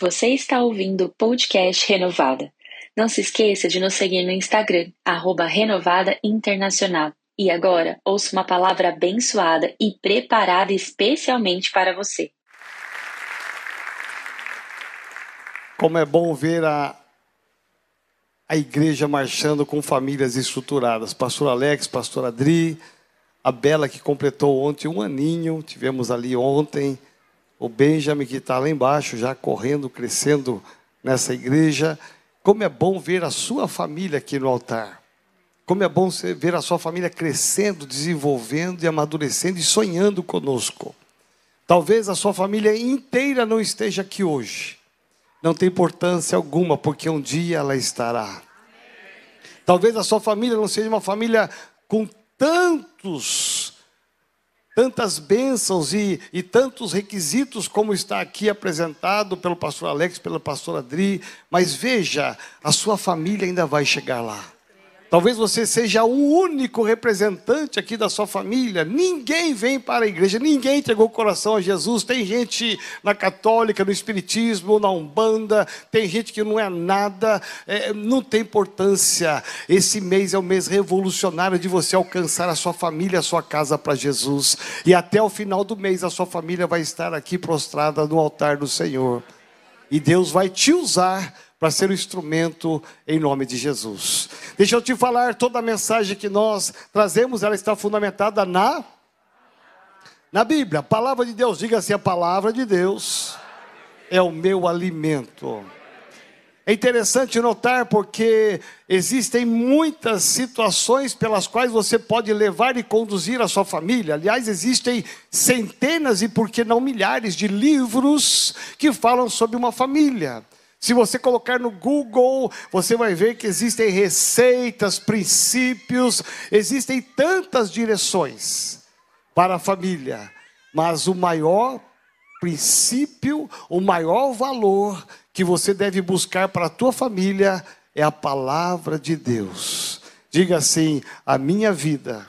Você está ouvindo o podcast Renovada. Não se esqueça de nos seguir no Instagram, arroba Renovada Internacional. E agora, ouça uma palavra abençoada e preparada especialmente para você. Como é bom ver a, a igreja marchando com famílias estruturadas. Pastor Alex, Pastor Adri, a Bela que completou ontem um aninho, tivemos ali ontem o Benjamin que está lá embaixo, já correndo, crescendo nessa igreja. Como é bom ver a sua família aqui no altar. Como é bom ver a sua família crescendo, desenvolvendo e amadurecendo e sonhando conosco. Talvez a sua família inteira não esteja aqui hoje. Não tem importância alguma, porque um dia ela estará. Talvez a sua família não seja uma família com tantos tantas bênçãos e, e tantos requisitos como está aqui apresentado pelo pastor Alex, pela pastora Adri, mas veja, a sua família ainda vai chegar lá. Talvez você seja o único representante aqui da sua família. Ninguém vem para a igreja, ninguém entregou o coração a Jesus. Tem gente na católica, no espiritismo, na umbanda, tem gente que não é nada, é, não tem importância. Esse mês é o mês revolucionário de você alcançar a sua família, a sua casa para Jesus. E até o final do mês a sua família vai estar aqui prostrada no altar do Senhor. E Deus vai te usar para ser um instrumento em nome de Jesus. Deixa eu te falar, toda a mensagem que nós trazemos, ela está fundamentada na na Bíblia. A palavra de Deus, diga assim, a palavra de Deus é o meu alimento. É interessante notar porque existem muitas situações pelas quais você pode levar e conduzir a sua família. Aliás, existem centenas e por que não milhares de livros que falam sobre uma família. Se você colocar no Google, você vai ver que existem receitas, princípios, existem tantas direções para a família, mas o maior princípio, o maior valor que você deve buscar para a tua família é a palavra de Deus. Diga assim: a minha vida,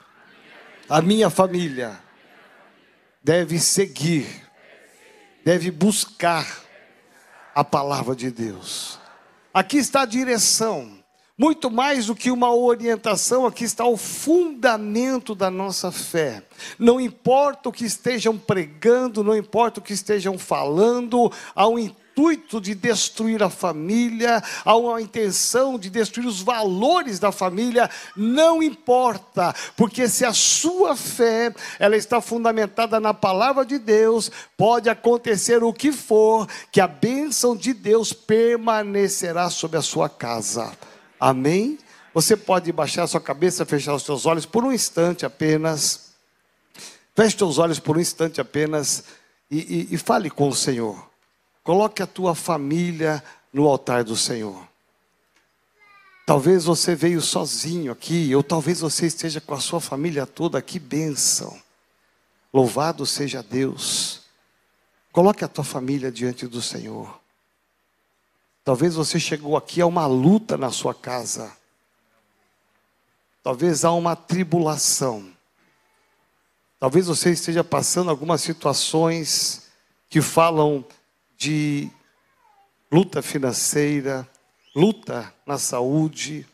a minha família deve seguir, deve buscar a palavra de Deus. Aqui está a direção. Muito mais do que uma orientação, aqui está o fundamento da nossa fé. Não importa o que estejam pregando, não importa o que estejam falando, há um intuito de destruir a família, há uma intenção de destruir os valores da família, não importa, porque se a sua fé ela está fundamentada na palavra de Deus, pode acontecer o que for, que a bênção de Deus permanecerá sobre a sua casa. Amém? Você pode baixar sua cabeça, fechar os seus olhos por um instante apenas. Feche os olhos por um instante apenas e, e, e fale com o Senhor. Coloque a tua família no altar do Senhor. Talvez você veio sozinho aqui, ou talvez você esteja com a sua família toda, que bênção. Louvado seja Deus. Coloque a tua família diante do Senhor. Talvez você chegou aqui a uma luta na sua casa. Talvez há uma tribulação. Talvez você esteja passando algumas situações que falam de luta financeira, luta na saúde.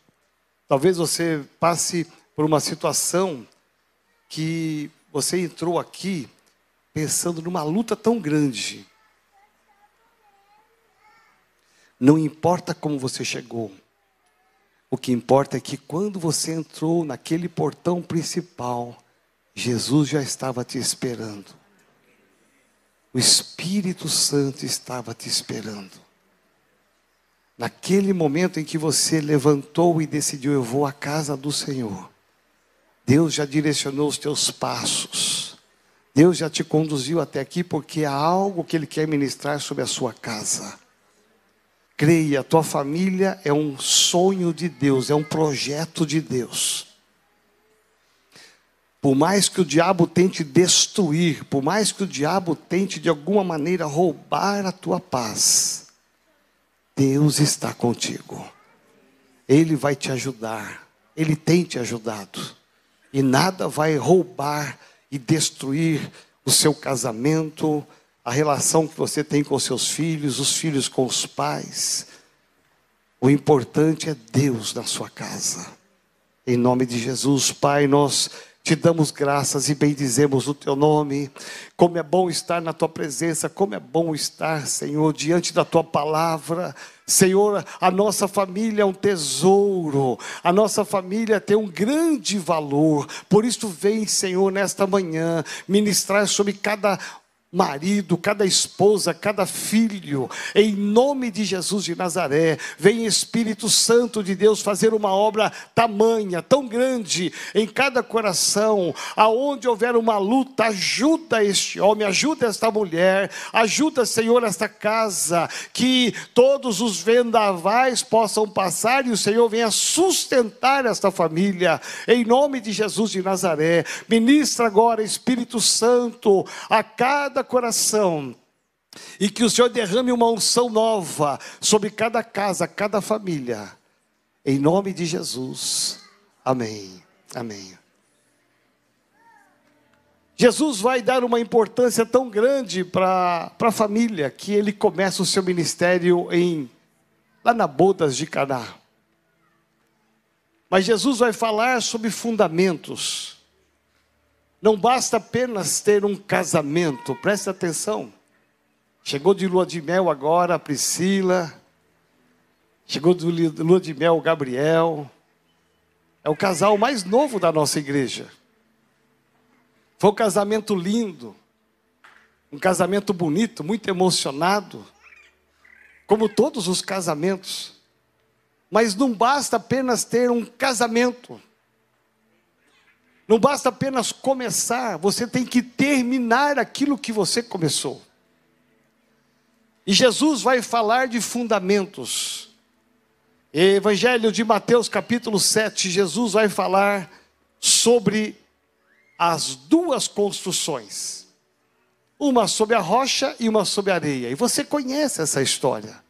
Talvez você passe por uma situação que você entrou aqui pensando numa luta tão grande. Não importa como você chegou. O que importa é que quando você entrou naquele portão principal, Jesus já estava te esperando. O Espírito Santo estava te esperando. Naquele momento em que você levantou e decidiu, eu vou à casa do Senhor. Deus já direcionou os teus passos. Deus já te conduziu até aqui porque há algo que Ele quer ministrar sobre a sua casa. Creia, tua família é um sonho de Deus, é um projeto de Deus. Por mais que o diabo tente destruir, por mais que o diabo tente de alguma maneira roubar a tua paz, Deus está contigo. Ele vai te ajudar. Ele tem te ajudado. E nada vai roubar e destruir o seu casamento, a relação que você tem com seus filhos, os filhos com os pais. O importante é Deus na sua casa. Em nome de Jesus, Pai, nós te damos graças e bendizemos o teu nome. Como é bom estar na tua presença, como é bom estar, Senhor, diante da tua palavra. Senhor, a nossa família é um tesouro, a nossa família tem um grande valor. Por isso, vem, Senhor, nesta manhã, ministrar sobre cada marido, cada esposa, cada filho, em nome de Jesus de Nazaré, vem Espírito Santo de Deus fazer uma obra tamanha, tão grande em cada coração, aonde houver uma luta, ajuda este homem, ajuda esta mulher, ajuda, Senhor, esta casa, que todos os vendavais possam passar e o Senhor venha sustentar esta família, em nome de Jesus de Nazaré. Ministra agora, Espírito Santo, a cada cada coração. E que o Senhor derrame uma unção nova sobre cada casa, cada família. Em nome de Jesus. Amém. Amém. Jesus vai dar uma importância tão grande para a família que ele começa o seu ministério em lá na bodas de Caná. Mas Jesus vai falar sobre fundamentos. Não basta apenas ter um casamento, preste atenção. Chegou de lua de mel agora a Priscila, chegou de lua de mel o Gabriel. É o casal mais novo da nossa igreja. Foi um casamento lindo, um casamento bonito, muito emocionado, como todos os casamentos. Mas não basta apenas ter um casamento. Não basta apenas começar, você tem que terminar aquilo que você começou. E Jesus vai falar de fundamentos. Evangelho de Mateus, capítulo 7, Jesus vai falar sobre as duas construções. Uma sobre a rocha e uma sobre a areia. E você conhece essa história.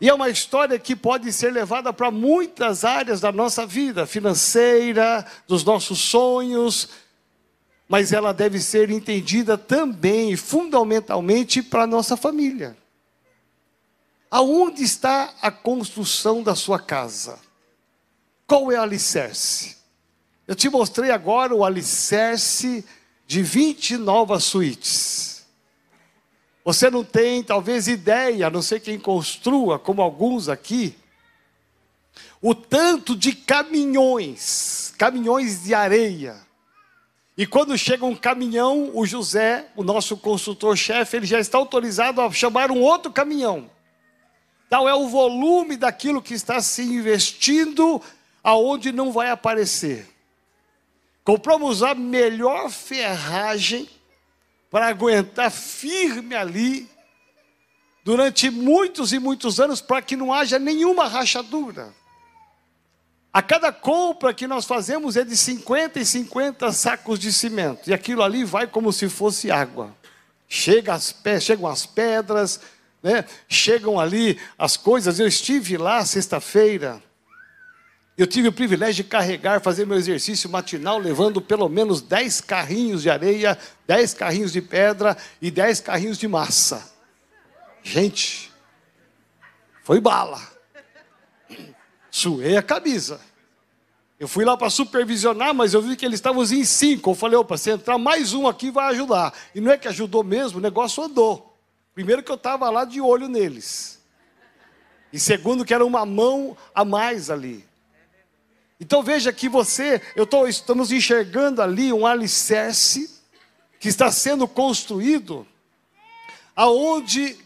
E é uma história que pode ser levada para muitas áreas da nossa vida, financeira, dos nossos sonhos, mas ela deve ser entendida também, fundamentalmente, para a nossa família. Aonde está a construção da sua casa? Qual é o alicerce? Eu te mostrei agora o alicerce de 20 novas suítes. Você não tem talvez ideia, a não ser quem construa, como alguns aqui, o tanto de caminhões, caminhões de areia. E quando chega um caminhão, o José, o nosso consultor-chefe, ele já está autorizado a chamar um outro caminhão. Tal é o volume daquilo que está se investindo aonde não vai aparecer. Compramos a melhor ferragem para aguentar firme ali durante muitos e muitos anos para que não haja nenhuma rachadura. A cada compra que nós fazemos é de 50 e 50 sacos de cimento. E aquilo ali vai como se fosse água. Chega as, chegam as pedras, né? chegam ali as coisas. Eu estive lá sexta-feira. Eu tive o privilégio de carregar, fazer meu exercício matinal, levando pelo menos 10 carrinhos de areia, 10 carrinhos de pedra e 10 carrinhos de massa. Gente, foi bala. Suei a camisa. Eu fui lá para supervisionar, mas eu vi que eles estavam em cinco. Eu falei, opa, se entrar mais um aqui vai ajudar. E não é que ajudou mesmo, o negócio andou. Primeiro que eu estava lá de olho neles. E segundo que era uma mão a mais ali. Então veja que você, eu tô, estamos enxergando ali um alicerce que está sendo construído, aonde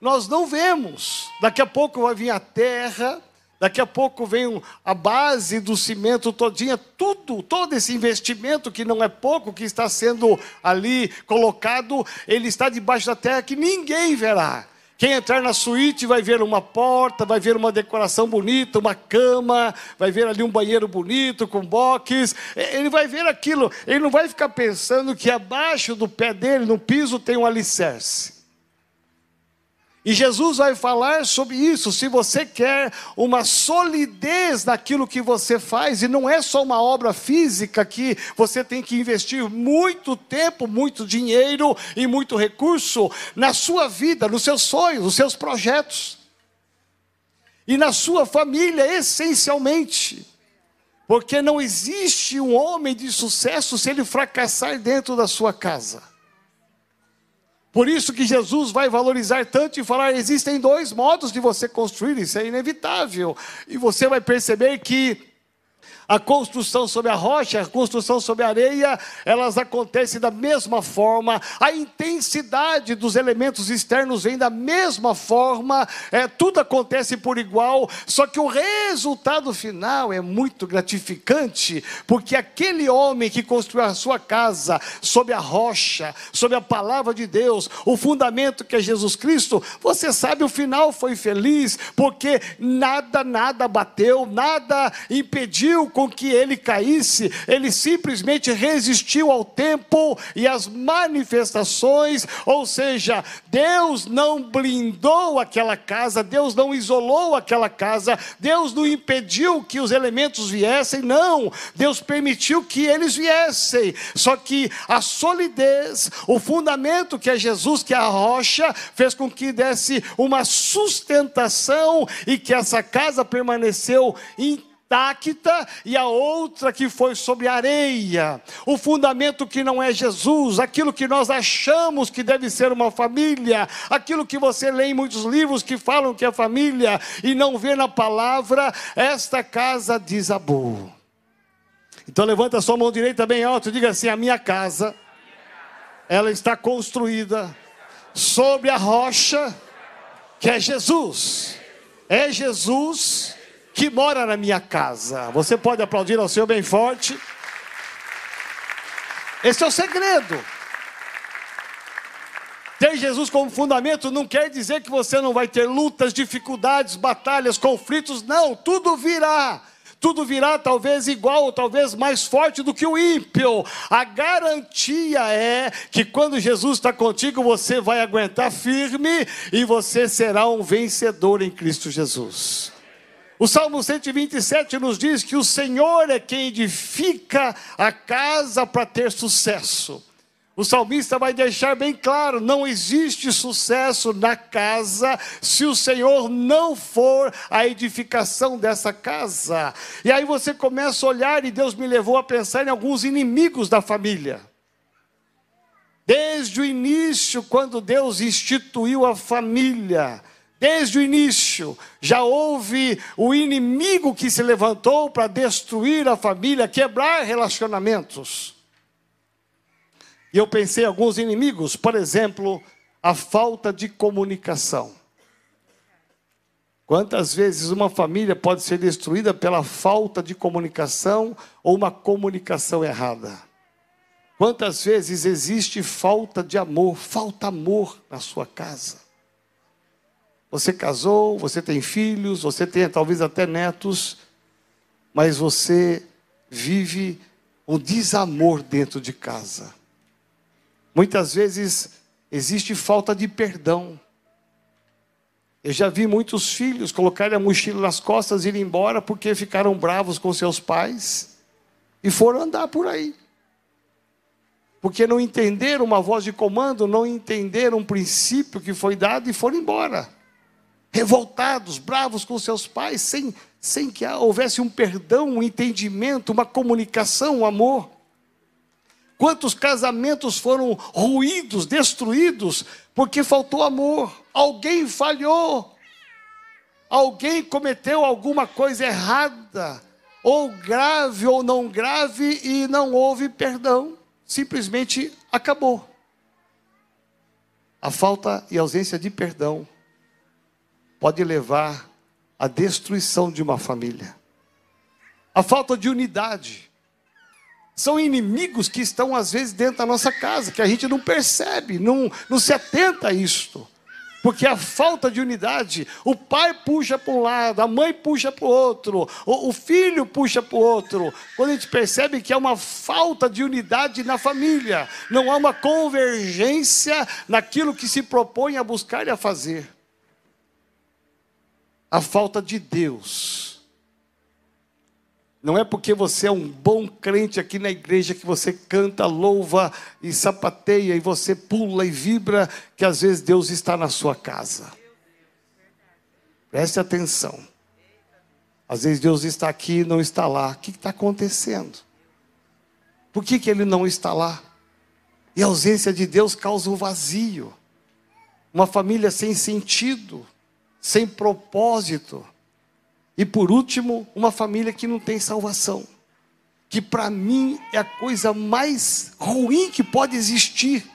nós não vemos. Daqui a pouco vai vir a terra, daqui a pouco vem a base do cimento todinha, tudo, todo esse investimento que não é pouco, que está sendo ali colocado, ele está debaixo da terra que ninguém verá. Quem entrar na suíte vai ver uma porta, vai ver uma decoração bonita, uma cama, vai ver ali um banheiro bonito com box. Ele vai ver aquilo, ele não vai ficar pensando que abaixo do pé dele, no piso, tem um alicerce. E Jesus vai falar sobre isso. Se você quer uma solidez naquilo que você faz, e não é só uma obra física que você tem que investir muito tempo, muito dinheiro e muito recurso na sua vida, nos seus sonhos, nos seus projetos. E na sua família, essencialmente. Porque não existe um homem de sucesso se ele fracassar dentro da sua casa. Por isso que Jesus vai valorizar tanto e falar: existem dois modos de você construir, isso é inevitável. E você vai perceber que a construção sobre a rocha, a construção sobre a areia, elas acontecem da mesma forma, a intensidade dos elementos externos vem da mesma forma, é, tudo acontece por igual, só que o resultado final é muito gratificante, porque aquele homem que construiu a sua casa sobre a rocha, sobre a palavra de Deus, o fundamento que é Jesus Cristo, você sabe, o final foi feliz, porque nada, nada bateu, nada impediu com que ele caísse, ele simplesmente resistiu ao tempo e às manifestações, ou seja, Deus não blindou aquela casa, Deus não isolou aquela casa, Deus não impediu que os elementos viessem, não, Deus permitiu que eles viessem, só que a solidez, o fundamento que é Jesus, que é a rocha, fez com que desse uma sustentação e que essa casa permaneceu intacta intacta e a outra que foi sobre areia. O fundamento que não é Jesus, aquilo que nós achamos que deve ser uma família, aquilo que você lê em muitos livros que falam que é família e não vê na palavra, esta casa desabou. Então levanta a sua mão direita bem alto e diga assim: a minha casa, ela está construída sobre a rocha que é Jesus. É Jesus que mora na minha casa. Você pode aplaudir ao Senhor bem forte. Esse é o segredo. Ter Jesus como fundamento não quer dizer que você não vai ter lutas, dificuldades, batalhas, conflitos, não, tudo virá. Tudo virá talvez igual, ou talvez mais forte do que o ímpio. A garantia é que quando Jesus está contigo, você vai aguentar firme e você será um vencedor em Cristo Jesus. O Salmo 127 nos diz que o Senhor é quem edifica a casa para ter sucesso. O salmista vai deixar bem claro: não existe sucesso na casa se o Senhor não for a edificação dessa casa. E aí você começa a olhar, e Deus me levou a pensar em alguns inimigos da família. Desde o início, quando Deus instituiu a família, Desde o início, já houve o inimigo que se levantou para destruir a família, quebrar relacionamentos. E eu pensei em alguns inimigos, por exemplo, a falta de comunicação. Quantas vezes uma família pode ser destruída pela falta de comunicação ou uma comunicação errada? Quantas vezes existe falta de amor, falta amor na sua casa? Você casou, você tem filhos, você tem talvez até netos, mas você vive um desamor dentro de casa. Muitas vezes existe falta de perdão. Eu já vi muitos filhos colocarem a mochila nas costas e ir embora porque ficaram bravos com seus pais e foram andar por aí. Porque não entenderam uma voz de comando, não entenderam um princípio que foi dado e foram embora revoltados, bravos com seus pais, sem, sem que houvesse um perdão, um entendimento, uma comunicação, um amor. Quantos casamentos foram ruídos, destruídos, porque faltou amor? Alguém falhou, alguém cometeu alguma coisa errada, ou grave ou não grave, e não houve perdão, simplesmente acabou. A falta e ausência de perdão pode levar à destruição de uma família. A falta de unidade. São inimigos que estão, às vezes, dentro da nossa casa, que a gente não percebe, não, não se atenta a isto. Porque a falta de unidade, o pai puxa para um lado, a mãe puxa para o outro, o filho puxa para o outro. Quando a gente percebe que há uma falta de unidade na família, não há uma convergência naquilo que se propõe a buscar e a fazer. A falta de Deus. Não é porque você é um bom crente aqui na igreja que você canta, louva e sapateia e você pula e vibra que às vezes Deus está na sua casa. Preste atenção. Às vezes Deus está aqui e não está lá. O que está acontecendo? Por que, que Ele não está lá? E a ausência de Deus causa um vazio. Uma família sem sentido, sem propósito. E por último, uma família que não tem salvação. Que para mim é a coisa mais ruim que pode existir.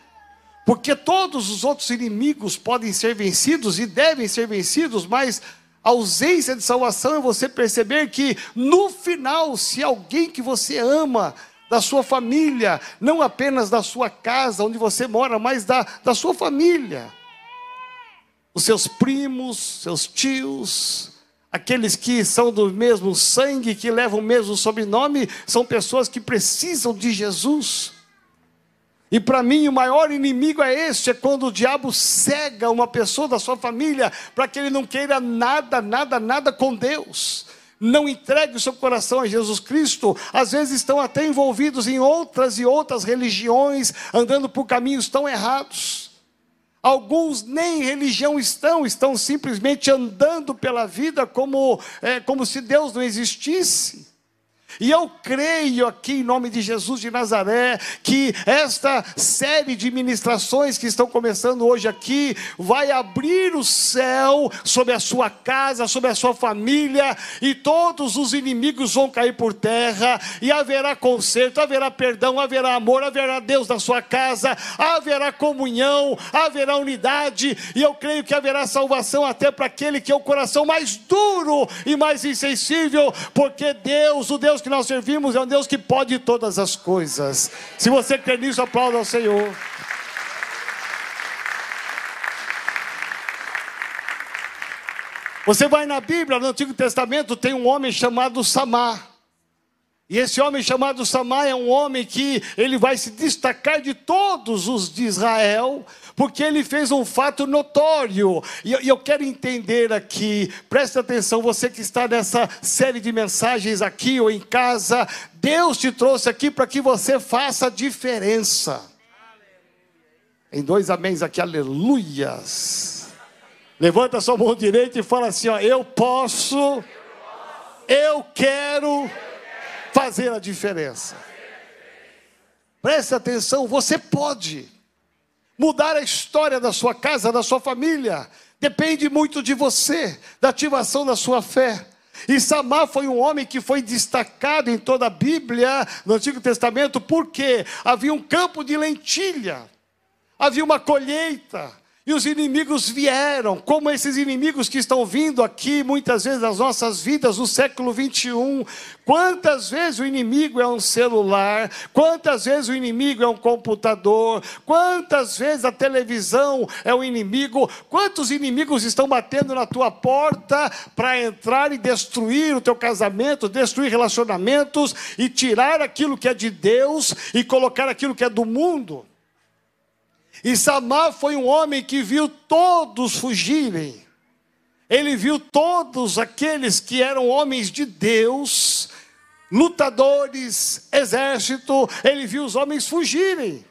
Porque todos os outros inimigos podem ser vencidos e devem ser vencidos, mas a ausência de salvação é você perceber que no final, se alguém que você ama, da sua família, não apenas da sua casa onde você mora, mas da, da sua família, os seus primos, seus tios, aqueles que são do mesmo sangue, que levam o mesmo sobrenome, são pessoas que precisam de Jesus. E para mim o maior inimigo é este, é quando o diabo cega uma pessoa da sua família para que ele não queira nada, nada, nada com Deus. Não entregue o seu coração a Jesus Cristo. Às vezes estão até envolvidos em outras e outras religiões, andando por caminhos tão errados. Alguns nem em religião estão, estão simplesmente andando pela vida como, é, como se Deus não existisse. E eu creio aqui em nome de Jesus de Nazaré que esta série de ministrações que estão começando hoje aqui vai abrir o céu sobre a sua casa, sobre a sua família e todos os inimigos vão cair por terra e haverá conserto, haverá perdão, haverá amor, haverá Deus na sua casa, haverá comunhão, haverá unidade e eu creio que haverá salvação até para aquele que é o coração mais duro e mais insensível, porque Deus, o Deus que nós servimos é um Deus que pode todas as coisas. Se você quer nisso, aplauda ao Senhor. Você vai na Bíblia, no Antigo Testamento, tem um homem chamado Samar. E esse homem chamado Samar é um homem que ele vai se destacar de todos os de Israel, porque ele fez um fato notório. E eu, quero entender aqui, preste atenção, você que está nessa série de mensagens aqui ou em casa, Deus te trouxe aqui para que você faça diferença. Em dois améns aqui, aleluias. Levanta sua mão direita e fala assim: ó, eu posso, eu quero fazer a diferença. Preste atenção, você pode. Mudar a história da sua casa, da sua família, depende muito de você, da ativação da sua fé. E Samar foi um homem que foi destacado em toda a Bíblia, no Antigo Testamento, porque havia um campo de lentilha, havia uma colheita, e os inimigos vieram, como esses inimigos que estão vindo aqui muitas vezes nas nossas vidas no século 21. Quantas vezes o inimigo é um celular, quantas vezes o inimigo é um computador, quantas vezes a televisão é o inimigo, quantos inimigos estão batendo na tua porta para entrar e destruir o teu casamento, destruir relacionamentos e tirar aquilo que é de Deus e colocar aquilo que é do mundo. E Samar foi um homem que viu todos fugirem. Ele viu todos aqueles que eram homens de Deus, lutadores, exército, ele viu os homens fugirem.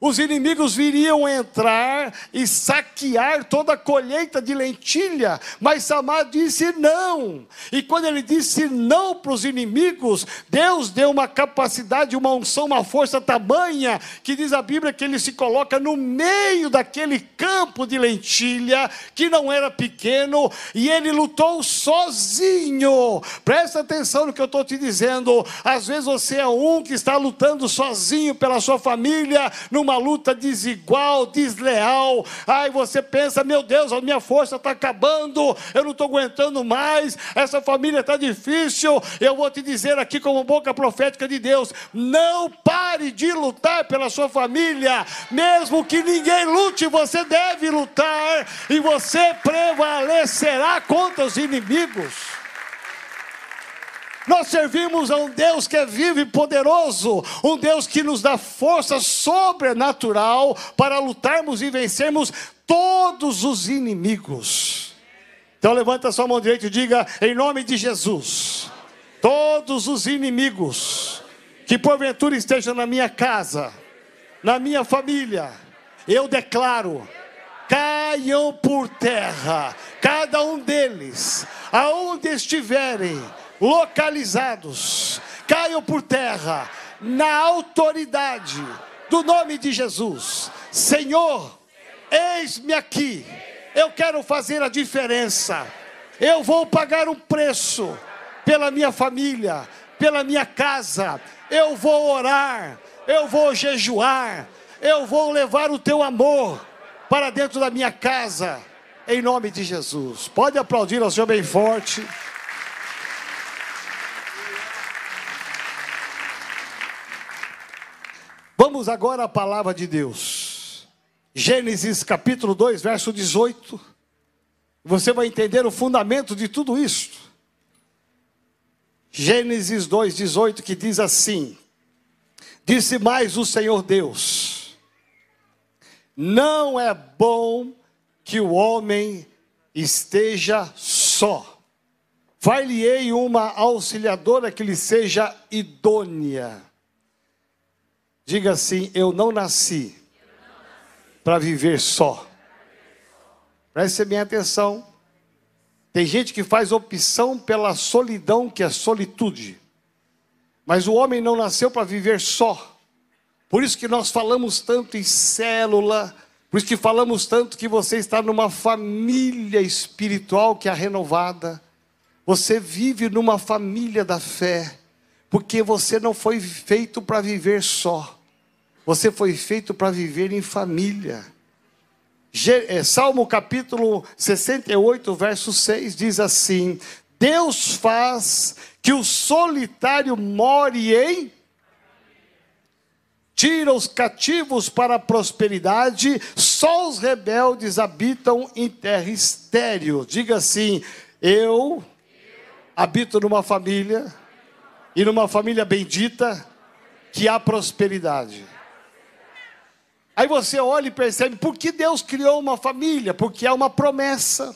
Os inimigos viriam entrar e saquear toda a colheita de lentilha, mas Samar disse não. E quando ele disse não para os inimigos, Deus deu uma capacidade, uma unção, uma força tamanha, que diz a Bíblia que ele se coloca no meio daquele campo de lentilha, que não era pequeno, e ele lutou sozinho. Presta atenção no que eu estou te dizendo. Às vezes você é um que está lutando sozinho pela sua família, numa uma luta desigual, desleal. Ai, você pensa, meu Deus, a minha força está acabando, eu não estou aguentando mais, essa família está difícil. Eu vou te dizer aqui, como boca profética de Deus: não pare de lutar pela sua família, mesmo que ninguém lute, você deve lutar e você prevalecerá contra os inimigos. Nós servimos a um Deus que é vivo e poderoso, um Deus que nos dá força sobrenatural para lutarmos e vencermos todos os inimigos. Então levanta sua mão direita e diga: em nome de Jesus, todos os inimigos que porventura estejam na minha casa, na minha família, eu declaro, caiam por terra, cada um deles, aonde estiverem localizados, caiam por terra, na autoridade do nome de Jesus. Senhor, eis-me aqui eu quero fazer a diferença. Eu vou pagar um preço pela minha família, pela minha casa. Eu vou orar, eu vou jejuar, eu vou levar o teu amor para dentro da minha casa, em nome de Jesus. Pode aplaudir ao Senhor bem forte. Vamos agora à palavra de Deus. Gênesis capítulo 2, verso 18. Você vai entender o fundamento de tudo isso. Gênesis 2, 18, que diz assim: Disse mais o Senhor Deus: Não é bom que o homem esteja só. Far-lhe-ei uma auxiliadora que lhe seja idônea. Diga assim: Eu não nasci para viver só. Preste bem atenção. Tem gente que faz opção pela solidão, que é solitude. Mas o homem não nasceu para viver só. Por isso que nós falamos tanto em célula, por isso que falamos tanto que você está numa família espiritual que é renovada. Você vive numa família da fé, porque você não foi feito para viver só. Você foi feito para viver em família. É, Salmo capítulo 68, verso 6 diz assim: Deus faz que o solitário more em tira os cativos para a prosperidade, só os rebeldes habitam em terra estéril. Diga assim: eu habito numa família, e numa família bendita, que há prosperidade. Aí você olha e percebe por que Deus criou uma família? Porque há uma promessa.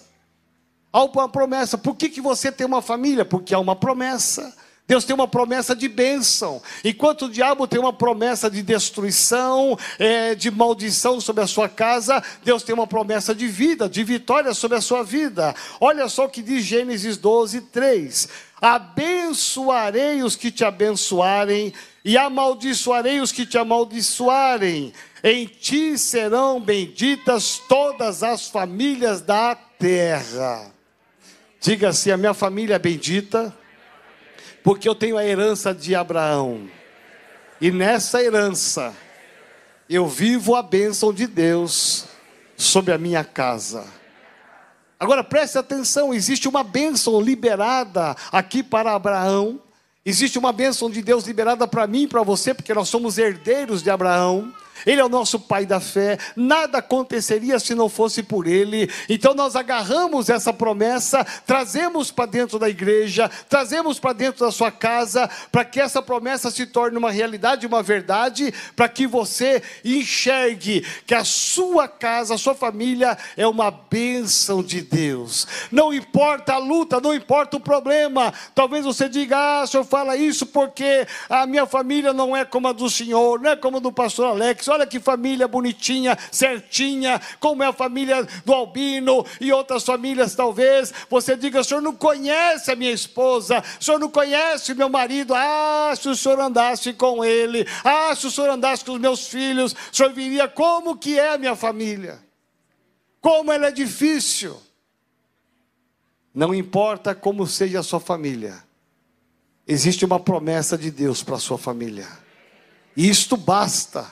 Há uma promessa. Por que, que você tem uma família? Porque há uma promessa. Deus tem uma promessa de bênção, enquanto o diabo tem uma promessa de destruição, é, de maldição sobre a sua casa, Deus tem uma promessa de vida, de vitória sobre a sua vida. Olha só o que diz Gênesis 12, 3: Abençoarei os que te abençoarem, e amaldiçoarei os que te amaldiçoarem. Em ti serão benditas todas as famílias da terra. Diga assim: a minha família é bendita, porque eu tenho a herança de Abraão. E nessa herança, eu vivo a bênção de Deus sobre a minha casa. Agora preste atenção: existe uma bênção liberada aqui para Abraão, existe uma bênção de Deus liberada para mim e para você, porque nós somos herdeiros de Abraão. Ele é o nosso pai da fé, nada aconteceria se não fosse por ele. Então nós agarramos essa promessa, trazemos para dentro da igreja, trazemos para dentro da sua casa, para que essa promessa se torne uma realidade, uma verdade, para que você enxergue que a sua casa, a sua família é uma bênção de Deus. Não importa a luta, não importa o problema. Talvez você diga: "Ah, o senhor fala isso porque a minha família não é como a do senhor, não é como a do pastor Alex" olha que família bonitinha, certinha, como é a família do Albino e outras famílias, talvez. Você diga: o senhor não conhece a minha esposa, o senhor não conhece o meu marido. Ah, se o senhor andasse com ele, ah, se o senhor andasse com os meus filhos, o senhor viria como que é a minha família, como ela é difícil. Não importa como seja a sua família, existe uma promessa de Deus para a sua família. E isto basta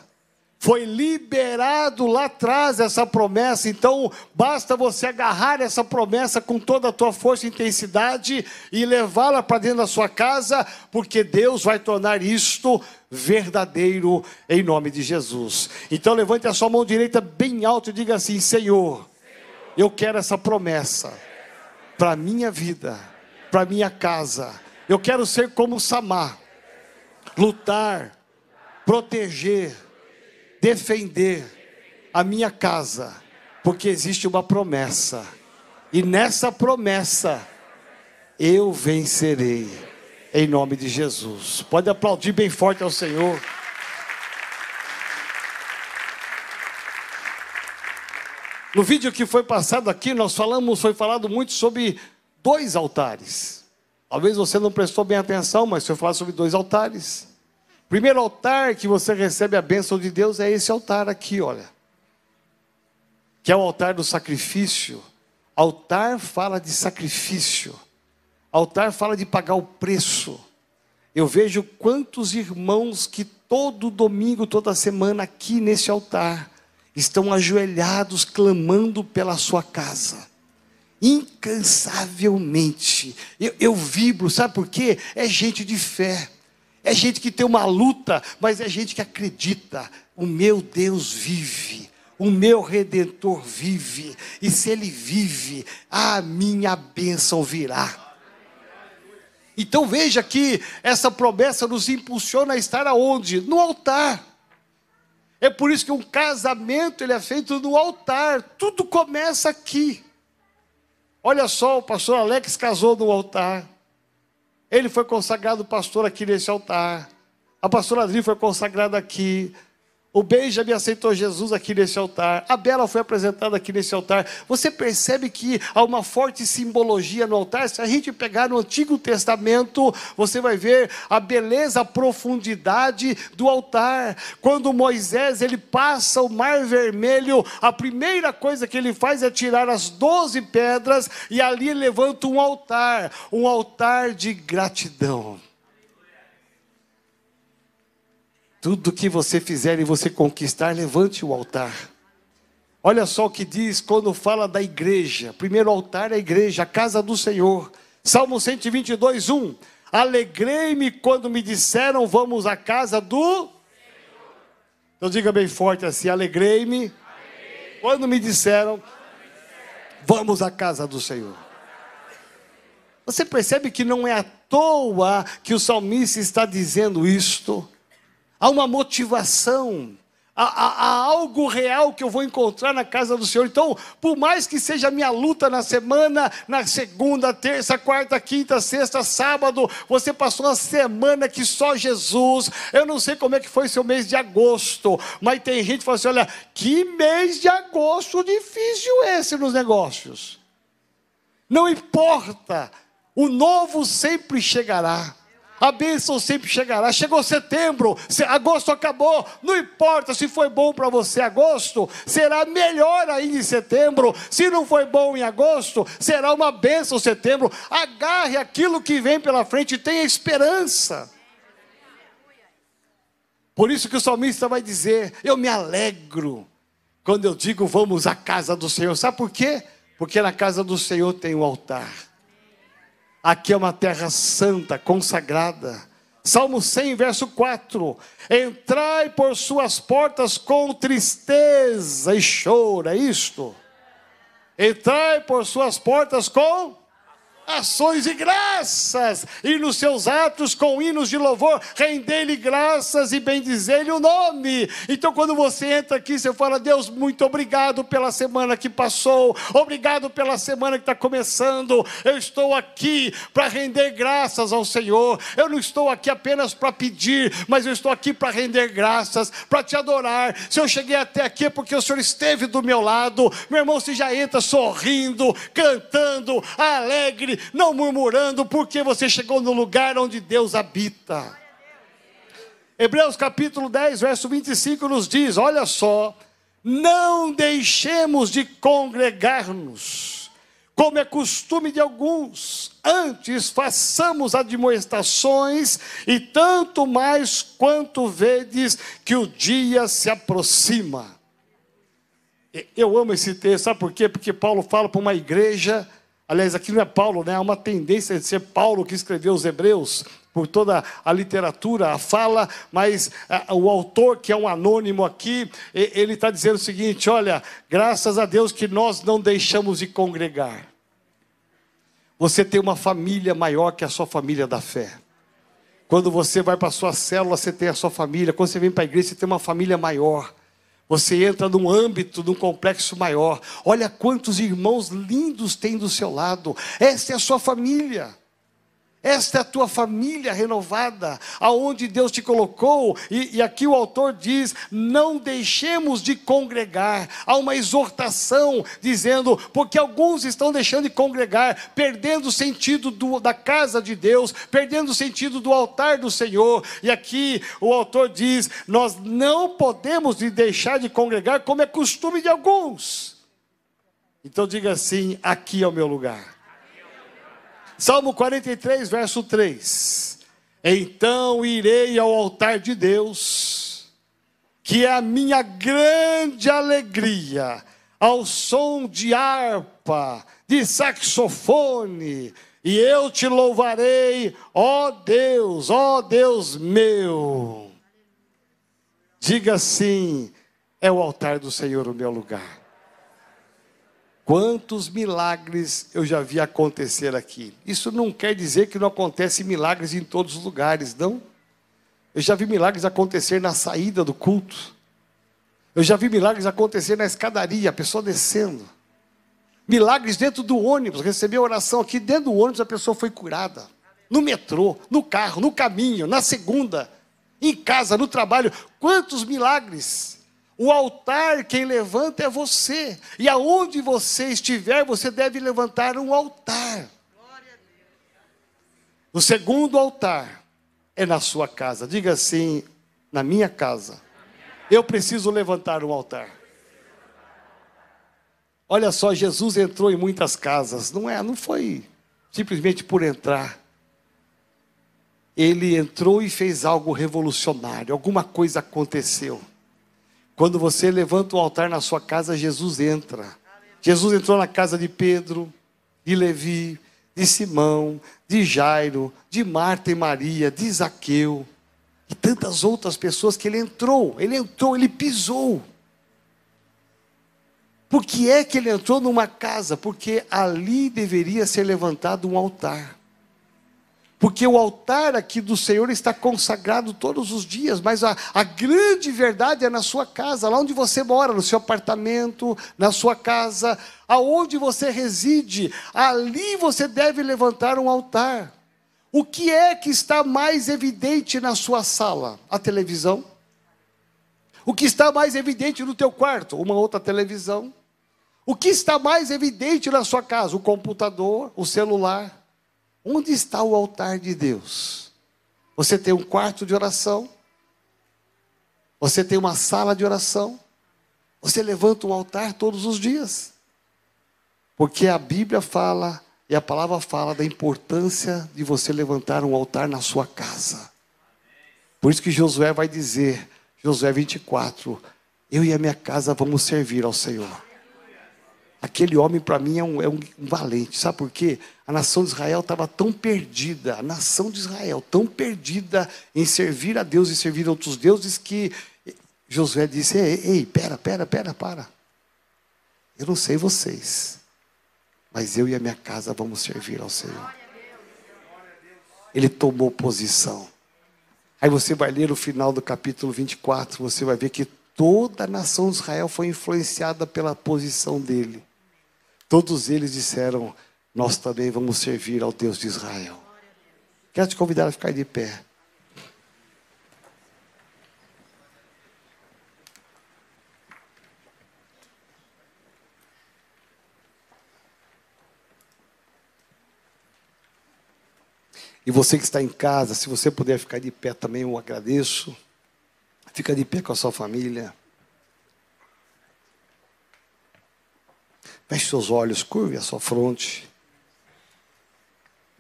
foi liberado lá atrás essa promessa, então basta você agarrar essa promessa com toda a tua força e intensidade e levá-la para dentro da sua casa, porque Deus vai tornar isto verdadeiro em nome de Jesus. Então levante a sua mão direita bem alto e diga assim: Senhor, eu quero essa promessa para minha vida, para minha casa. Eu quero ser como Samar, lutar, proteger, defender a minha casa, porque existe uma promessa. E nessa promessa, eu vencerei. Em nome de Jesus. Pode aplaudir bem forte ao Senhor. No vídeo que foi passado aqui, nós falamos, foi falado muito sobre dois altares. Talvez você não prestou bem atenção, mas foi falado sobre dois altares. Primeiro altar que você recebe a bênção de Deus é esse altar aqui, olha. Que é o altar do sacrifício. Altar fala de sacrifício. Altar fala de pagar o preço. Eu vejo quantos irmãos que todo domingo, toda semana aqui nesse altar estão ajoelhados clamando pela sua casa. Incansavelmente. Eu, eu vibro, sabe por quê? É gente de fé. É gente que tem uma luta, mas é gente que acredita. O meu Deus vive. O meu redentor vive. E se ele vive, a minha bênção virá. Então veja que essa promessa nos impulsiona a estar aonde? No altar. É por isso que um casamento ele é feito no altar. Tudo começa aqui. Olha só, o pastor Alex casou no altar. Ele foi consagrado pastor aqui nesse altar. A pastora Adri foi consagrada aqui. O Benjamin aceitou Jesus aqui nesse altar. A Bela foi apresentada aqui nesse altar. Você percebe que há uma forte simbologia no altar? Se a gente pegar no Antigo Testamento, você vai ver a beleza, a profundidade do altar. Quando Moisés ele passa o Mar Vermelho, a primeira coisa que ele faz é tirar as doze pedras e ali levanta um altar, um altar de gratidão. Tudo que você fizer e você conquistar, levante o altar. Olha só o que diz quando fala da igreja. Primeiro altar é a igreja, a casa do Senhor. Salmo 122, 1. Alegrei-me quando me disseram, vamos à casa do. Então diga bem forte assim: alegrei-me Alegrei quando me disseram, vamos à casa do Senhor. Você percebe que não é à toa que o salmista está dizendo isto? Há uma motivação, há, há, algo real que eu vou encontrar na casa do Senhor. Então, por mais que seja a minha luta na semana, na segunda, terça, quarta, quinta, sexta, sábado, você passou uma semana que só Jesus. Eu não sei como é que foi seu mês de agosto, mas tem gente que fala assim: olha, que mês de agosto difícil esse nos negócios. Não importa, o novo sempre chegará a bênção sempre chegará. Chegou setembro, agosto acabou, não importa se foi bom para você agosto, será melhor ainda em setembro. Se não foi bom em agosto, será uma bênção setembro. Agarre aquilo que vem pela frente e tenha esperança. Por isso que o salmista vai dizer: Eu me alegro quando eu digo vamos à casa do Senhor. Sabe por quê? Porque na casa do Senhor tem um altar. Aqui é uma terra santa, consagrada. Salmo 100, verso 4: Entrai por suas portas com tristeza e choro, é isto. Entrai por suas portas com ações de graças, e nos seus atos com hinos de louvor, rendei-lhe graças e bendizei-lhe o nome. Então, quando você entra aqui, você fala: Deus, muito obrigado pela semana que passou, obrigado pela semana que está começando. Eu estou aqui para render graças ao Senhor. Eu não estou aqui apenas para pedir, mas eu estou aqui para render graças, para te adorar. Se eu cheguei até aqui é porque o Senhor esteve do meu lado, meu irmão, você já entra sorrindo, cantando, alegre, não murmurando, porque você chegou no lugar onde Deus habita. Hebreus capítulo 10, verso 25 nos diz: Olha só, não deixemos de congregar-nos, como é costume de alguns, antes façamos admoestações, e tanto mais quanto vedes que o dia se aproxima. Eu amo esse texto, sabe por quê? Porque Paulo fala para uma igreja Aliás, aqui não é Paulo, né? Há uma tendência de ser Paulo que escreveu os Hebreus, por toda a literatura, a fala, mas a, o autor, que é um anônimo aqui, ele está dizendo o seguinte: olha, graças a Deus que nós não deixamos de congregar. Você tem uma família maior que a sua família da fé. Quando você vai para a sua célula, você tem a sua família. Quando você vem para a igreja, você tem uma família maior. Você entra num âmbito, num complexo maior. Olha quantos irmãos lindos tem do seu lado. Esta é a sua família. Esta é a tua família renovada, aonde Deus te colocou, e, e, aqui o autor diz: não deixemos de congregar. Há uma exortação dizendo, porque alguns estão deixando de congregar, perdendo o sentido do, da casa de Deus, perdendo o sentido do altar do Senhor. E aqui o autor diz: nós não podemos deixar de congregar, como é costume de alguns. Então diga assim: aqui é o meu lugar. Salmo 43, verso 3. Então irei ao altar de Deus, que é a minha grande alegria, ao som de harpa, de saxofone, e eu te louvarei, ó Deus, ó Deus meu. Diga assim: é o altar do Senhor o meu lugar. Quantos milagres eu já vi acontecer aqui. Isso não quer dizer que não acontece milagres em todos os lugares, não. Eu já vi milagres acontecer na saída do culto. Eu já vi milagres acontecer na escadaria, a pessoa descendo. Milagres dentro do ônibus, recebi a oração aqui, dentro do ônibus a pessoa foi curada. No metrô, no carro, no caminho, na segunda, em casa, no trabalho. Quantos milagres! O altar quem levanta é você. E aonde você estiver, você deve levantar um altar. O segundo altar é na sua casa. Diga assim: na minha casa. Eu preciso levantar um altar. Olha só, Jesus entrou em muitas casas. Não é, não foi simplesmente por entrar. Ele entrou e fez algo revolucionário. Alguma coisa aconteceu. Quando você levanta o altar na sua casa, Jesus entra. Jesus entrou na casa de Pedro, de Levi, de Simão, de Jairo, de Marta e Maria, de Zaqueu e tantas outras pessoas que ele entrou, ele entrou, ele pisou. Por que é que ele entrou numa casa? Porque ali deveria ser levantado um altar. Porque o altar aqui do Senhor está consagrado todos os dias, mas a, a grande verdade é na sua casa, lá onde você mora, no seu apartamento, na sua casa, aonde você reside, ali você deve levantar um altar. O que é que está mais evidente na sua sala? A televisão? O que está mais evidente no teu quarto? Uma outra televisão? O que está mais evidente na sua casa? O computador, o celular? Onde está o altar de Deus? Você tem um quarto de oração? Você tem uma sala de oração? Você levanta um altar todos os dias? Porque a Bíblia fala e a palavra fala da importância de você levantar um altar na sua casa. Por isso que Josué vai dizer, Josué 24, eu e a minha casa vamos servir ao Senhor. Aquele homem, para mim, é um, é um, valente. Sabe por quê? A nação de Israel estava tão perdida, a nação de Israel tão perdida em servir a Deus e servir a outros deuses que Josué disse: Ei, ei, pera, pera, pera, para. Eu não sei vocês, mas eu e a minha casa vamos servir ao Senhor. Ele tomou posição. Aí você vai ler o final do capítulo 24, você vai ver que toda a nação de Israel foi influenciada pela posição dele. Todos eles disseram: Nós também vamos servir ao Deus de Israel. Quero te convidar a ficar de pé. E você que está em casa, se você puder ficar de pé também, eu agradeço. Fica de pé com a sua família. Feche seus olhos, curve a sua fronte.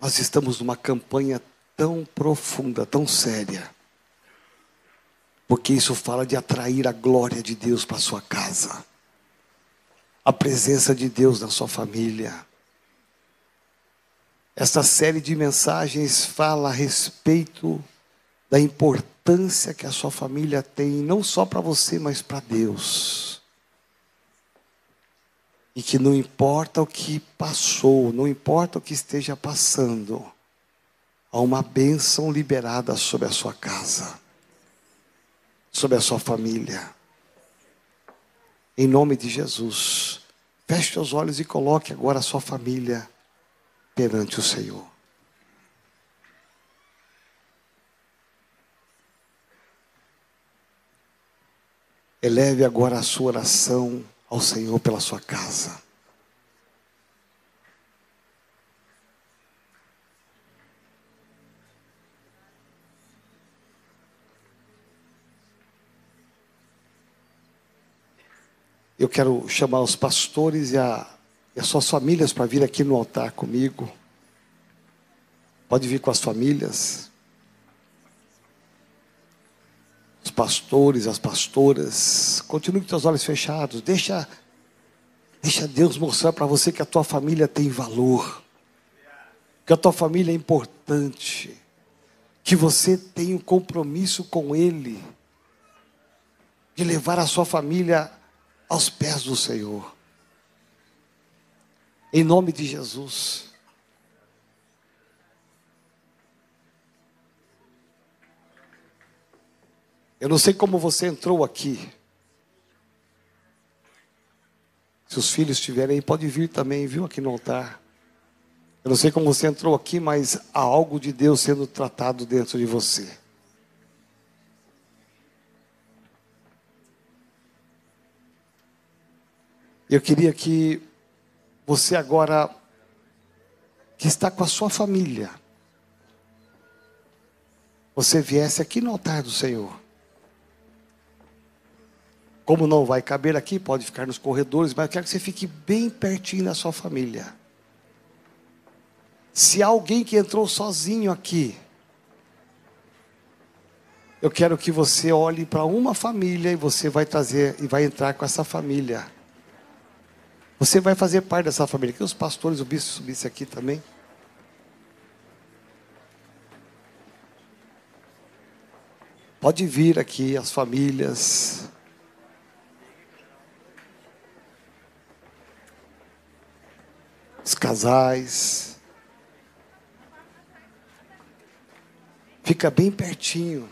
Nós estamos numa campanha tão profunda, tão séria. Porque isso fala de atrair a glória de Deus para sua casa. A presença de Deus na sua família. Esta série de mensagens fala a respeito da importância que a sua família tem, não só para você, mas para Deus e que não importa o que passou, não importa o que esteja passando, há uma bênção liberada sobre a sua casa, sobre a sua família. Em nome de Jesus. Feche os olhos e coloque agora a sua família perante o Senhor. Eleve agora a sua oração ao Senhor pela sua casa. Eu quero chamar os pastores e, a, e as suas famílias para vir aqui no altar comigo. Pode vir com as famílias. Os pastores, as pastoras. Continue com seus olhos fechados. Deixa, deixa Deus mostrar para você que a tua família tem valor. Que a tua família é importante. Que você tem um compromisso com Ele. De levar a sua família aos pés do Senhor. Em nome de Jesus. Eu não sei como você entrou aqui. Se os filhos estiverem aí, pode vir também, viu, aqui no altar. Eu não sei como você entrou aqui, mas há algo de Deus sendo tratado dentro de você. Eu queria que você agora, que está com a sua família, você viesse aqui no altar do Senhor. Como não vai caber aqui, pode ficar nos corredores, mas eu quero que você fique bem pertinho da sua família. Se há alguém que entrou sozinho aqui, eu quero que você olhe para uma família e você vai trazer e vai entrar com essa família. Você vai fazer parte dessa família. Que os pastores, o bispo subisse aqui também. Pode vir aqui as famílias. Os casais. Fica bem pertinho.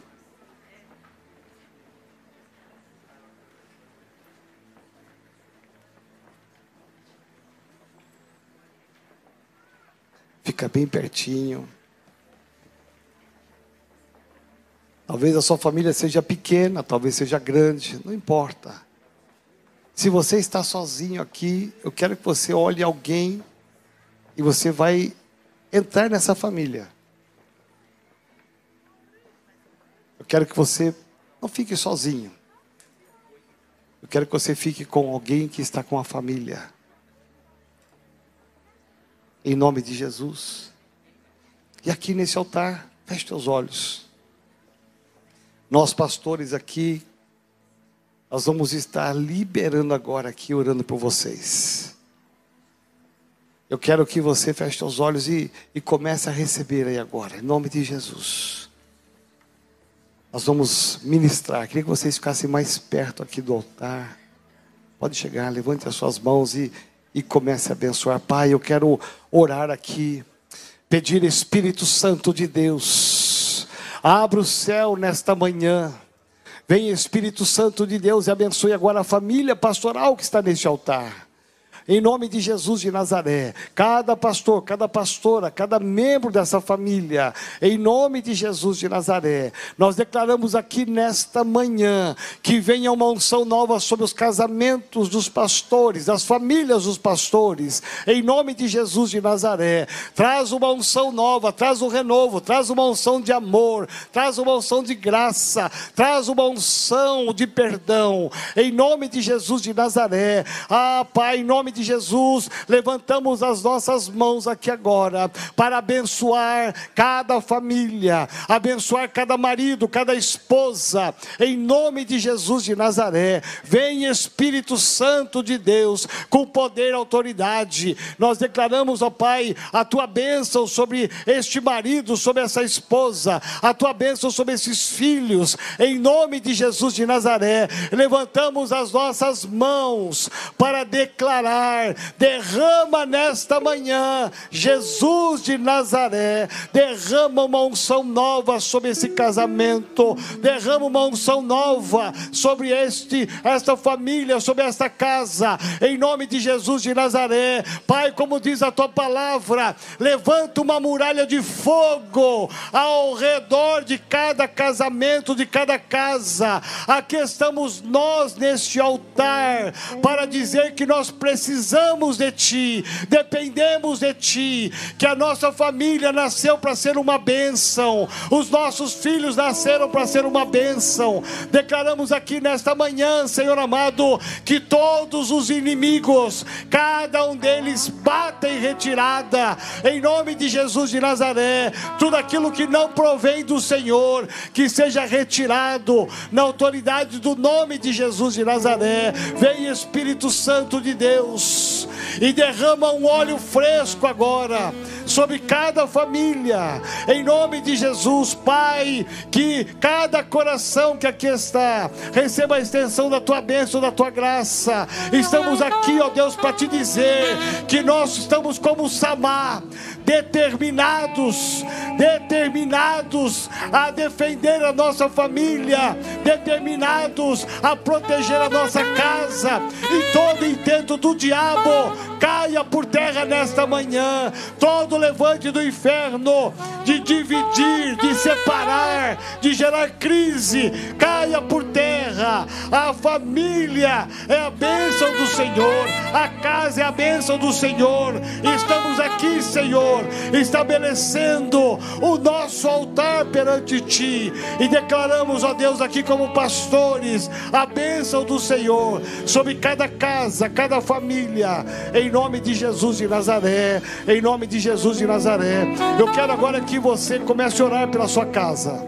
Fica bem pertinho. Talvez a sua família seja pequena, talvez seja grande, não importa. Se você está sozinho aqui, eu quero que você olhe alguém e você vai entrar nessa família. Eu quero que você não fique sozinho. Eu quero que você fique com alguém que está com a família. Em nome de Jesus. E aqui nesse altar, feche teus olhos. Nós, pastores aqui, nós vamos estar liberando agora aqui, orando por vocês. Eu quero que você feche os olhos e, e comece a receber aí agora, em nome de Jesus. Nós vamos ministrar. Queria que vocês ficassem mais perto aqui do altar. Pode chegar, levante as suas mãos e e comece a abençoar. Pai, eu quero orar aqui, pedir Espírito Santo de Deus, abra o céu nesta manhã. Vem Espírito Santo de Deus e abençoe agora a família pastoral que está neste altar em nome de Jesus de Nazaré. Cada pastor, cada pastora, cada membro dessa família, em nome de Jesus de Nazaré, nós declaramos aqui nesta manhã que venha uma unção nova sobre os casamentos dos pastores, das famílias dos pastores, em nome de Jesus de Nazaré. Traz uma unção nova, traz um renovo, traz uma unção de amor, traz uma unção de graça, traz uma unção de perdão, em nome de Jesus de Nazaré. Ah, Pai, em nome de de Jesus, levantamos as nossas mãos aqui agora para abençoar cada família, abençoar cada marido, cada esposa, em nome de Jesus de Nazaré. Vem Espírito Santo de Deus, com poder e autoridade. Nós declaramos, ó Pai, a tua bênção sobre este marido, sobre essa esposa, a tua bênção sobre esses filhos, em nome de Jesus de Nazaré. Levantamos as nossas mãos para declarar altar. Derrama nesta manhã, Jesus de Nazaré, derrama uma unção nova sobre esse casamento, derrama uma unção nova sobre este esta família, sobre esta casa, em nome de Jesus de Nazaré. Pai, como diz a tua palavra, levanta uma muralha de fogo ao redor de cada casamento, de cada casa. Aqui estamos nós neste altar para dizer que nós precisamos de Ti, dependemos de Ti, que a nossa família nasceu para ser uma bênção, os nossos filhos nasceram para ser uma bênção. Declaramos aqui nesta manhã, Senhor amado, que todos os inimigos, cada um deles bata em retirada, em nome de Jesus de Nazaré, tudo aquilo que não provém do Senhor, que seja retirado na autoridade do nome de Jesus de Nazaré. Vem Espírito Santo de Deus e derrama um óleo fresco agora sobre cada família, em nome de Jesus, Pai, que cada coração que aqui está receba a extensão da tua bênção, da tua graça. Estamos aqui, ó Deus, para te dizer que nós estamos como Samar, determinados, determinados a defender a nossa família, determinados a proteger a nossa casa e todo intento do diabo caia por terra nesta manhã. Todo levante do inferno de dividir, de separar, de gerar crise, caia por terra. A família é a bênção do Senhor, a casa é a bênção do Senhor. Estamos aqui, Senhor, estabelecendo o nosso altar perante Ti e declaramos, ó Deus, aqui como pastores, a bênção do Senhor sobre cada casa, cada família, em nome de Jesus de Nazaré, em nome de Jesus de Nazaré. Eu quero agora que você comece a orar pela sua casa.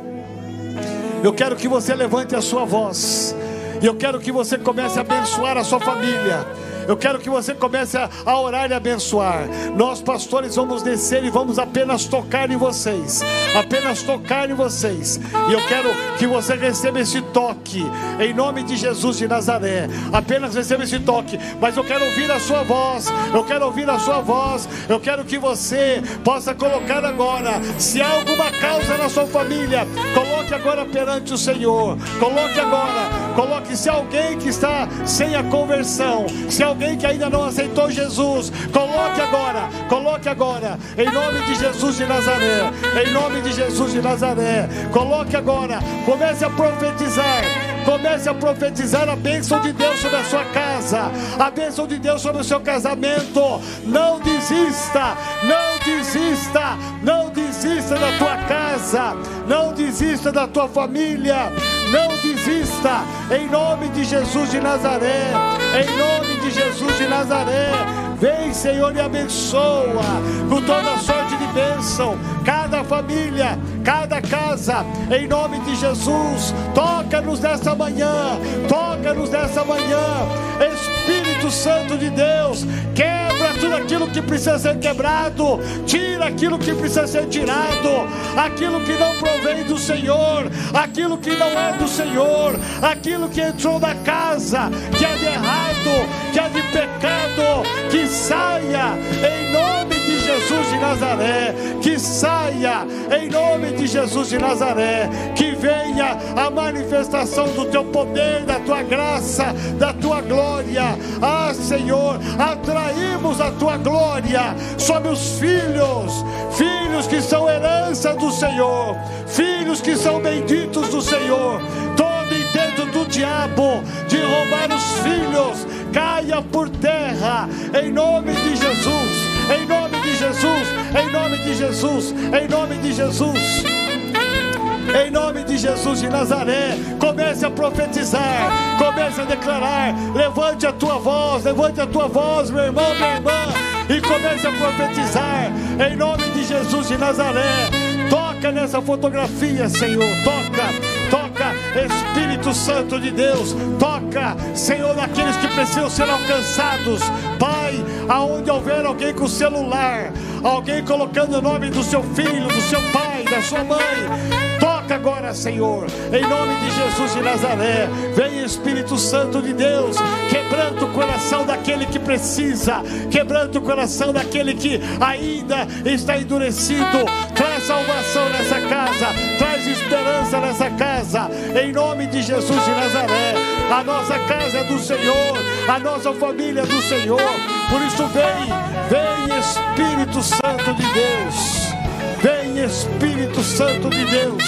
Eu quero que você levante a sua voz. E eu quero que você comece a abençoar a sua família. Eu quero que você comece a, orar e abençoar. Nós, pastores, vamos descer e vamos apenas tocar em vocês. Apenas tocar em vocês. E eu quero que você receba esse toque. Em nome de Jesus de Nazaré. Apenas receba esse toque. Mas eu quero ouvir a sua voz. Eu quero ouvir a sua voz. Eu quero que você possa colocar agora. Se há alguma causa na sua família, coloque agora perante o Senhor. Coloque agora. Coloque se alguém que está sem a conversão. Se alguém que ainda não aceitou Jesus, coloque agora, coloque agora, em nome de Jesus de Nazaré, em nome de Jesus de Nazaré, coloque agora, comece a profetizar. Comece a profetizar a bênção de Deus sobre a sua casa, a bênção de Deus sobre o seu casamento. Não desista, não desista, não desista da tua casa, não desista da tua família, não desista, em nome de Jesus de Nazaré, em nome de Jesus de Nazaré. Vem, Senhor, e abençoa com toda sorte de bênção cada família, cada casa, em nome de Jesus. Toca-nos nessa manhã, toca-nos nessa manhã, Espírito Santo de Deus, quebra tudo aquilo que precisa ser quebrado, tira aquilo que precisa ser tirado, aquilo que não provém do Senhor, aquilo que não é do Senhor, aquilo que entrou na casa, que é de errado, que é de pecado, que saia em nome Jesus de Nazaré, que saia em nome de Jesus de Nazaré, que venha a manifestação do teu poder, da tua graça, da tua glória. Ah, Senhor, atraímos a tua glória sobre os filhos, filhos que são herança do Senhor, filhos que são benditos do Senhor. Todo intento do diabo de roubar os filhos caia por terra, em nome de Jesus em nome de Jesus, em nome de Jesus, em nome de Jesus. Em nome de Jesus de Nazaré, comece a profetizar, comece a declarar. Levante a tua voz, levante a tua voz, meu irmão, minha irmã, e comece a profetizar. Em nome de Jesus de Nazaré, toca nessa fotografia, Senhor, toca toca, Espírito Santo de Deus, toca, Senhor, naqueles que precisam ser alcançados, Pai, aonde houver alguém com celular, alguém colocando o nome do seu filho, do seu pai, da sua mãe, toca agora, Senhor, em nome de Jesus de Nazaré. Vem Espírito Santo de Deus, quebrando o coração daquele que precisa, quebrando o coração daquele que ainda está endurecido. Traz salvação nessa casa, traz esperança nessa casa, em nome de Jesus de Nazaré. A nossa casa é do Senhor, a nossa família é do Senhor. Por isso, vem, vem Espírito Santo de Deus. Vem Espírito Santo de Deus.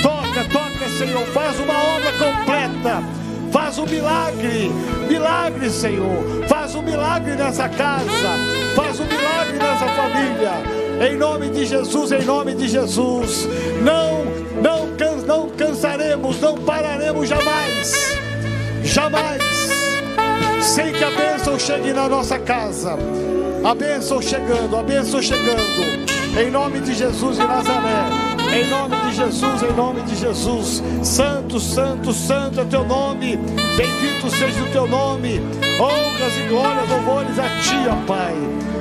Toca, toca, Senhor. Faz uma obra completa. Faz um milagre. Milagre, Senhor. Faz um milagre nessa casa. Faz um milagre nessa família. Em nome de Jesus, em nome de Jesus. Não, não, não cansaremos, não pararemos jamais. Jamais. Sem que a bênção chegue na nossa casa. A bênção chegando, a bênção chegando. Em nome de Jesus de Nazaré. Em nome de Jesus, em nome de Jesus. Santo, santo, santo é teu nome. Bendito seja o teu nome. Honras e glórias, louvores a ti, ó Pai.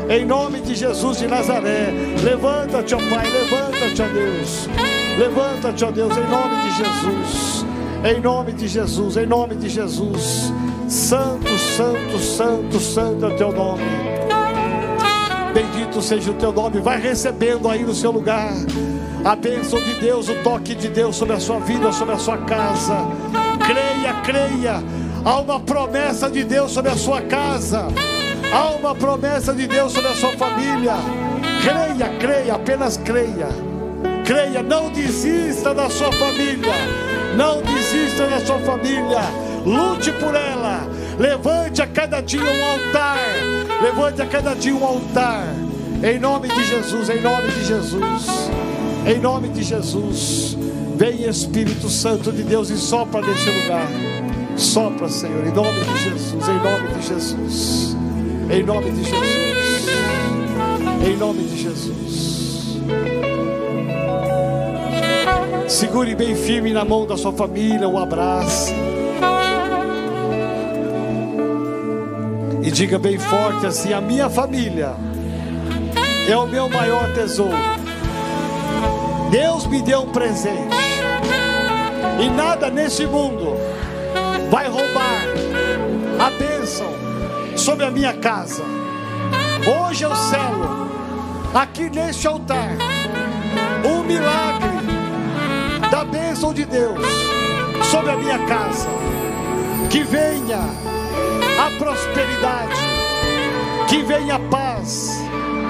Em nome de Jesus de Nazaré. Levanta-te, ó Pai, levanta-te, ó Deus. Levanta-te, ó Deus, em nome de Jesus. Em nome de Jesus, em nome de Jesus. Santo, santo, santo, santo é teu nome. Bendito seja o teu nome. Vai recebendo aí no seu lugar a bênção de Deus, o toque de Deus sobre a sua vida, sobre a sua casa. Creia, creia. Há uma promessa de Deus sobre a sua casa. Há uma promessa de Deus sobre a sua família. Creia, creia, apenas creia. Creia, não desista da sua família. Não desista da sua família. Lute por ela. Levante a cada dia um altar Levante a cada dia um altar. Em nome de Jesus, em nome de Jesus. Em nome de Jesus. Vem Espírito Santo de Deus e sopra neste lugar. Sopra, Senhor, em nome de Jesus, em nome de Jesus. Em nome de Jesus. Em nome de Jesus. Segure bem firme na mão da sua família, um abraço. E diga bem forte assim: a minha família é o meu maior tesouro. Deus me deu um presente. E nada nesse mundo vai roubar a bênção sobre a minha casa. Hoje eu selo aqui neste altar um milagre da bênção de Deus sobre a minha casa. Que venha a prosperidade, que venha a paz,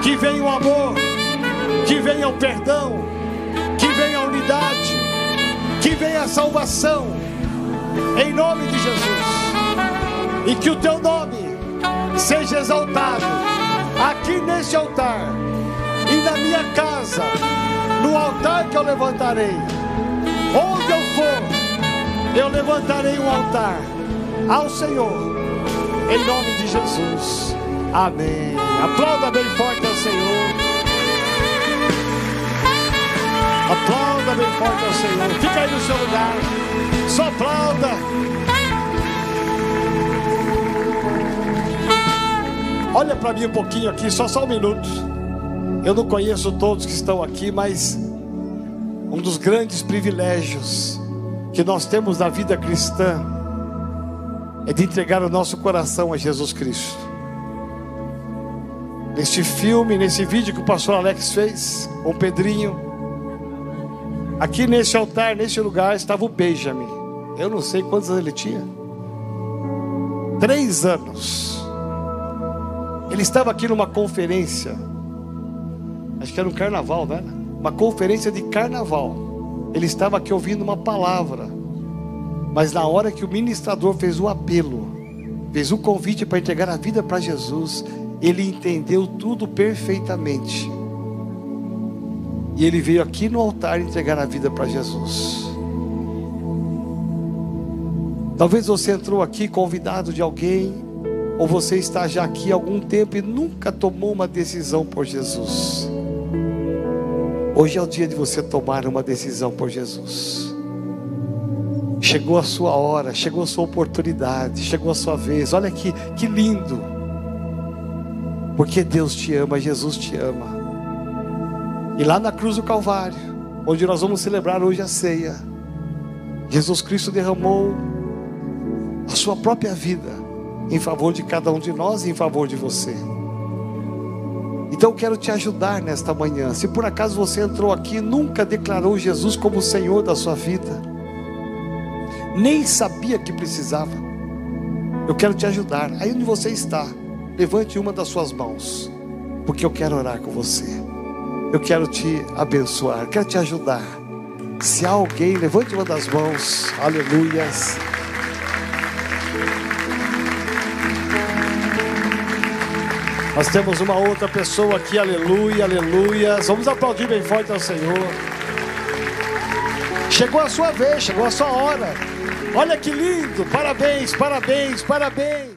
que venha o amor, que venha o perdão, que venha a salvação, em nome de Jesus, e que o teu nome seja exaltado aqui neste altar e na minha casa, no altar que eu levantarei, onde eu for, eu levantarei um altar ao Senhor em nome de Jesus. Amém. Aplauda bem forte ao Senhor. Aplauda bem forte ao Senhor. Fica aí no seu lugar. Só aplauda. Olha para mim um pouquinho aqui, só só um minuto. Eu não conheço todos que estão aqui, mas um dos grandes privilégios que nós temos na vida cristã é de entregar o nosso coração a Jesus Cristo. Neste filme, nesse vídeo que o pastor Alex fez com o Pedrinho, aqui neste altar, neste lugar, estava o Benjamin. Eu não sei quantos ele tinha. Três anos. Ele estava aqui numa conferência. Acho que era um carnaval, né? Uma conferência de carnaval. Ele estava aqui ouvindo uma palavra. Mas na hora que o ministrador fez o apelo, fez o convite para entregar a vida para Jesus, ele entendeu tudo perfeitamente. E ele veio aqui no altar entregar a vida para Jesus. Talvez você entrou aqui convidado de alguém, ou você está já aqui há algum tempo e nunca tomou uma decisão por Jesus. Hoje é o dia de você tomar uma decisão por Jesus. Chegou a sua hora, chegou a sua oportunidade, chegou a sua vez. Olha que, que lindo. Porque Deus te ama, Jesus te ama. E lá na cruz do Calvário, onde nós vamos celebrar hoje a ceia. Jesus Cristo derramou a sua própria vida em favor de cada um de nós e em favor de você. Então eu quero te ajudar nesta manhã. Se por acaso você entrou aqui e nunca declarou Jesus como o Senhor da sua vida, nem sabia que precisava, eu quero te ajudar. Aí onde você está, levante uma das suas mãos, porque eu quero orar com você. Eu quero te abençoar, quero te ajudar. Se há alguém, levante uma das mãos, aleluias. Nós temos uma outra pessoa aqui, aleluia, aleluia. Vamos aplaudir bem forte ao Senhor. Chegou a sua vez, chegou a sua hora. Olha que lindo, parabéns, parabéns, parabéns.